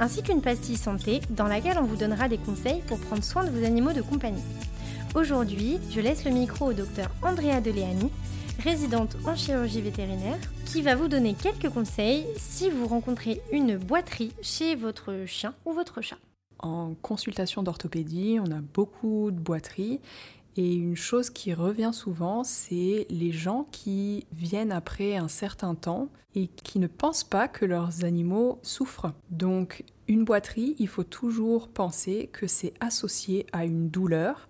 ainsi qu'une pastille santé dans laquelle on vous donnera des conseils pour prendre soin de vos animaux de compagnie. Aujourd'hui, je laisse le micro au docteur Andrea Deleani, résidente en chirurgie vétérinaire, qui va vous donner quelques conseils si vous rencontrez une boiterie chez votre chien ou votre chat. En consultation d'orthopédie, on a beaucoup de boiteries et une chose qui revient souvent, c'est les gens qui viennent après un certain temps et qui ne pensent pas que leurs animaux souffrent. Donc une boiterie, il faut toujours penser que c'est associé à une douleur.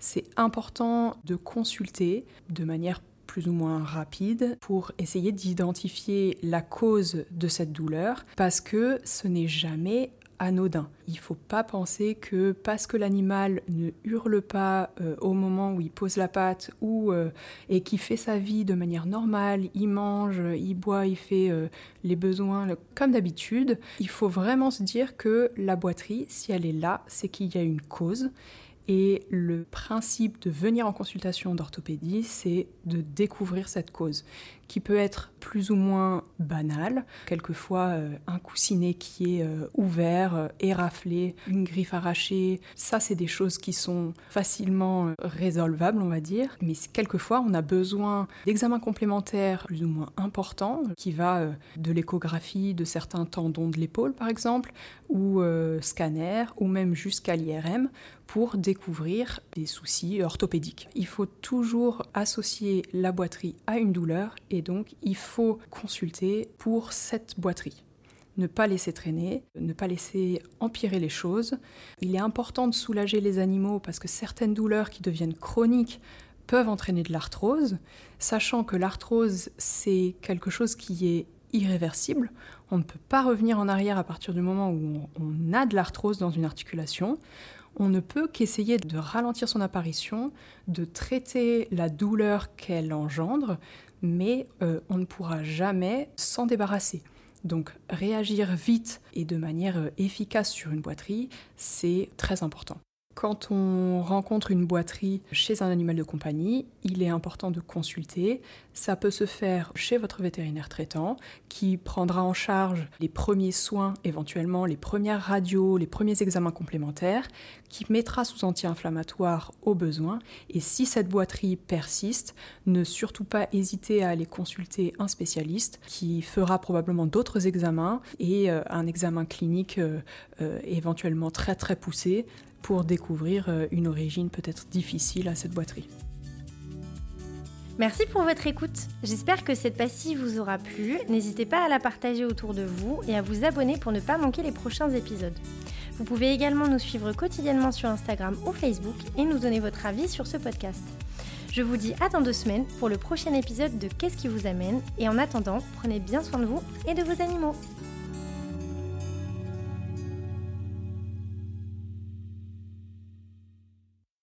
C'est important de consulter de manière plus ou moins rapide pour essayer d'identifier la cause de cette douleur parce que ce n'est jamais Il ne faut pas penser que parce que l'animal ne hurle pas euh, au moment où il pose la patte ou euh, et qui fait sa vie de manière normale, il mange, il boit, il fait euh, les besoins comme d'habitude, il faut vraiment se dire que la boiterie, si elle est là, c'est qu'il y a une cause. Et le principe de venir en consultation d'orthopédie, c'est de découvrir cette cause, qui peut être plus ou moins banale, quelquefois euh, un coussinet qui est euh, ouvert, euh, éraflé, une griffe arrachée. Ça, c'est des choses qui sont facilement résolvables, on va dire. Mais quelquefois, on a besoin d'examens complémentaires plus ou moins importants, qui va de l'échographie de certains tendons de l'épaule, par exemple, ou scanner, ou même jusqu'à l'IRM, pour découvrir des soucis orthopédiques. Il faut toujours associer la boiterie à une douleur donc il faut consulter pour cette boiterie. Ne pas laisser traîner, ne pas laisser empirer les choses. Il est important de soulager les animaux parce que certaines douleurs qui deviennent chroniques peuvent entraîner de l'arthrose, sachant que l'arthrose c'est quelque chose qui est irréversible. On ne peut pas revenir en arrière à partir du moment où on a de l'arthrose dans une articulation on ne peut qu'essayer de ralentir son apparition, de traiter la douleur qu'elle engendre, mais euh, on ne pourra jamais s'en débarrasser. Donc réagir vite et de manière euh, efficace sur une boiterie, c'est très important. Quand on rencontre une boiterie chez un animal de compagnie, il est important de consulter. Ça peut se faire chez votre vétérinaire traitant qui prendra en charge les premiers soins, éventuellement les premières radios, les premiers examens complémentaires, qui mettra sous anti-inflammatoire au besoin. Et si cette boiterie persiste, ne surtout pas hésiter à aller consulter un spécialiste qui fera probablement d'autres examens et euh, un examen clinique euh, euh, éventuellement très très poussé pour découvrir euh, une origine peut-être difficile à cette boiterie. Merci pour votre écoute. J'espère que cette pastille vous aura plu. N'hésitez pas à la partager autour de vous et à vous abonner pour ne pas manquer les prochains épisodes. Vous pouvez également nous suivre quotidiennement sur Instagram ou Facebook et nous donner votre avis sur ce podcast. Je vous dis à dans deux semaines pour le prochain épisode de Qu'est-ce qui vous amène? Et en attendant, prenez bien soin de vous et de vos animaux.